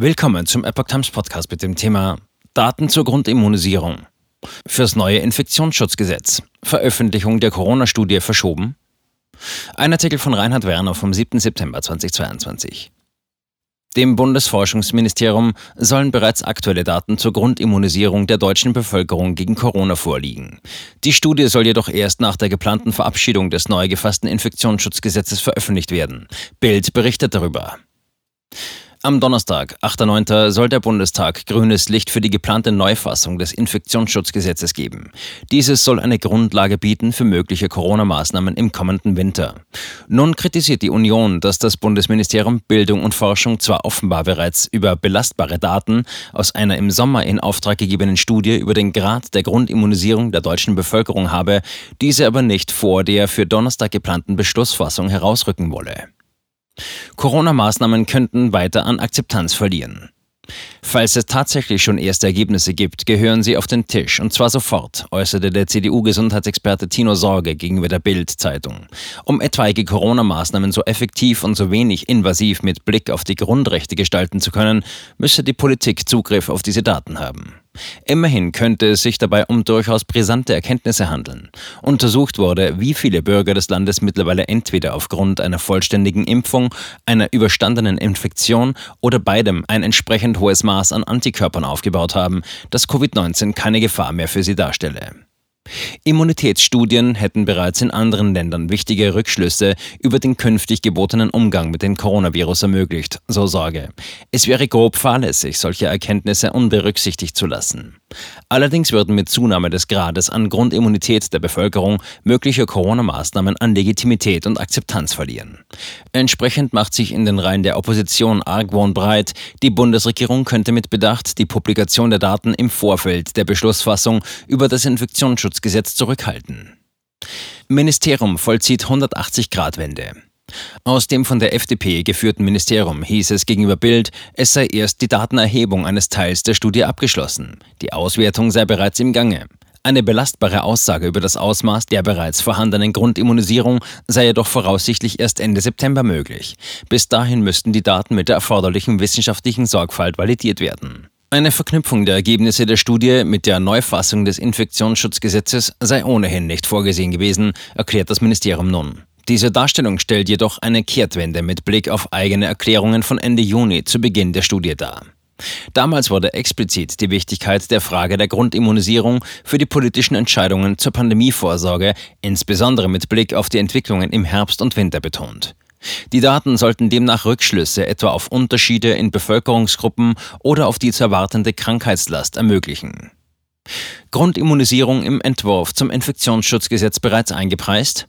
Willkommen zum Epoch Times Podcast mit dem Thema Daten zur Grundimmunisierung. Fürs neue Infektionsschutzgesetz. Veröffentlichung der Corona-Studie verschoben. Ein Artikel von Reinhard Werner vom 7. September 2022. Dem Bundesforschungsministerium sollen bereits aktuelle Daten zur Grundimmunisierung der deutschen Bevölkerung gegen Corona vorliegen. Die Studie soll jedoch erst nach der geplanten Verabschiedung des neu gefassten Infektionsschutzgesetzes veröffentlicht werden. Bild berichtet darüber. Am Donnerstag, 8.9., soll der Bundestag grünes Licht für die geplante Neufassung des Infektionsschutzgesetzes geben. Dieses soll eine Grundlage bieten für mögliche Corona-Maßnahmen im kommenden Winter. Nun kritisiert die Union, dass das Bundesministerium Bildung und Forschung zwar offenbar bereits über belastbare Daten aus einer im Sommer in Auftrag gegebenen Studie über den Grad der Grundimmunisierung der deutschen Bevölkerung habe, diese aber nicht vor der für Donnerstag geplanten Beschlussfassung herausrücken wolle. Corona-Maßnahmen könnten weiter an Akzeptanz verlieren. Falls es tatsächlich schon erste Ergebnisse gibt, gehören sie auf den Tisch und zwar sofort, äußerte der CDU-Gesundheitsexperte Tino Sorge gegenüber der Bild-Zeitung. Um etwaige Corona-Maßnahmen so effektiv und so wenig invasiv mit Blick auf die Grundrechte gestalten zu können, müsse die Politik Zugriff auf diese Daten haben. Immerhin könnte es sich dabei um durchaus brisante Erkenntnisse handeln. Untersucht wurde, wie viele Bürger des Landes mittlerweile entweder aufgrund einer vollständigen Impfung, einer überstandenen Infektion oder beidem ein entsprechend hohes Maß an Antikörpern aufgebaut haben, dass Covid-19 keine Gefahr mehr für sie darstelle. Immunitätsstudien hätten bereits in anderen Ländern wichtige Rückschlüsse über den künftig gebotenen Umgang mit dem Coronavirus ermöglicht, so Sorge. Es wäre grob fahrlässig, solche Erkenntnisse unberücksichtigt zu lassen. Allerdings würden mit Zunahme des Grades an Grundimmunität der Bevölkerung mögliche Corona-Maßnahmen an Legitimität und Akzeptanz verlieren. Entsprechend macht sich in den Reihen der Opposition Argwohn breit, die Bundesregierung könnte mit Bedacht die Publikation der Daten im Vorfeld der Beschlussfassung über das Infektionsschutzgesetz zurückhalten. Ministerium vollzieht 180-Grad-Wende. Aus dem von der FDP geführten Ministerium hieß es gegenüber Bild, es sei erst die Datenerhebung eines Teils der Studie abgeschlossen. Die Auswertung sei bereits im Gange. Eine belastbare Aussage über das Ausmaß der bereits vorhandenen Grundimmunisierung sei jedoch voraussichtlich erst Ende September möglich. Bis dahin müssten die Daten mit der erforderlichen wissenschaftlichen Sorgfalt validiert werden. Eine Verknüpfung der Ergebnisse der Studie mit der Neufassung des Infektionsschutzgesetzes sei ohnehin nicht vorgesehen gewesen, erklärt das Ministerium nun. Diese Darstellung stellt jedoch eine Kehrtwende mit Blick auf eigene Erklärungen von Ende Juni zu Beginn der Studie dar. Damals wurde explizit die Wichtigkeit der Frage der Grundimmunisierung für die politischen Entscheidungen zur Pandemievorsorge, insbesondere mit Blick auf die Entwicklungen im Herbst und Winter betont. Die Daten sollten demnach Rückschlüsse etwa auf Unterschiede in Bevölkerungsgruppen oder auf die zu erwartende Krankheitslast ermöglichen. Grundimmunisierung im Entwurf zum Infektionsschutzgesetz bereits eingepreist?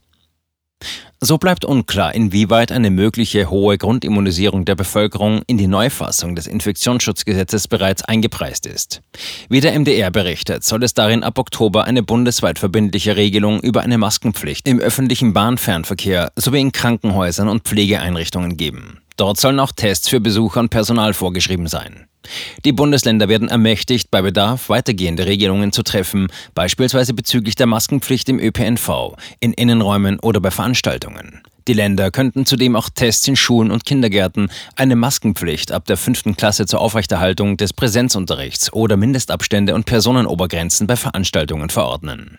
So bleibt unklar, inwieweit eine mögliche hohe Grundimmunisierung der Bevölkerung in die Neufassung des Infektionsschutzgesetzes bereits eingepreist ist. Wie der MDR berichtet, soll es darin ab Oktober eine bundesweit verbindliche Regelung über eine Maskenpflicht im öffentlichen Bahnfernverkehr sowie in Krankenhäusern und Pflegeeinrichtungen geben. Dort sollen auch Tests für Besucher und Personal vorgeschrieben sein. Die Bundesländer werden ermächtigt, bei Bedarf weitergehende Regelungen zu treffen, beispielsweise bezüglich der Maskenpflicht im ÖPNV, in Innenräumen oder bei Veranstaltungen. Die Länder könnten zudem auch Tests in Schulen und Kindergärten, eine Maskenpflicht ab der fünften Klasse zur Aufrechterhaltung des Präsenzunterrichts oder Mindestabstände und Personenobergrenzen bei Veranstaltungen verordnen.